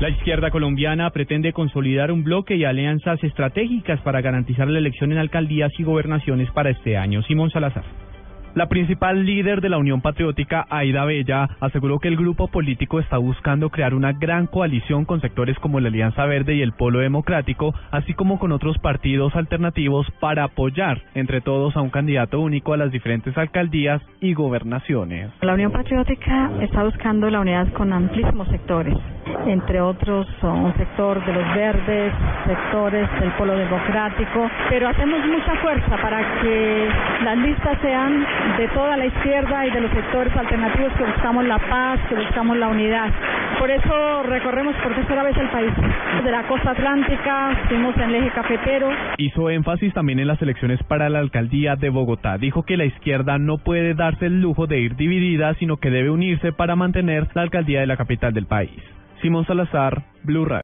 La izquierda colombiana pretende consolidar un bloque y alianzas estratégicas para garantizar la elección en alcaldías y gobernaciones para este año. Simón Salazar. La principal líder de la Unión Patriótica, Aida Bella, aseguró que el grupo político está buscando crear una gran coalición con sectores como la Alianza Verde y el Polo Democrático, así como con otros partidos alternativos para apoyar entre todos a un candidato único a las diferentes alcaldías y gobernaciones. La Unión Patriótica está buscando la unidad con amplísimos sectores, entre otros un sector de los verdes, sectores del Polo Democrático, pero hacemos mucha fuerza para que las listas sean de toda la izquierda y de los sectores alternativos que buscamos la paz, que buscamos la unidad. Por eso recorremos por tercera vez el país. De la costa atlántica, fuimos en el eje cafetero. Hizo énfasis también en las elecciones para la alcaldía de Bogotá. Dijo que la izquierda no puede darse el lujo de ir dividida, sino que debe unirse para mantener la alcaldía de la capital del país. Simón Salazar, Blue Radio.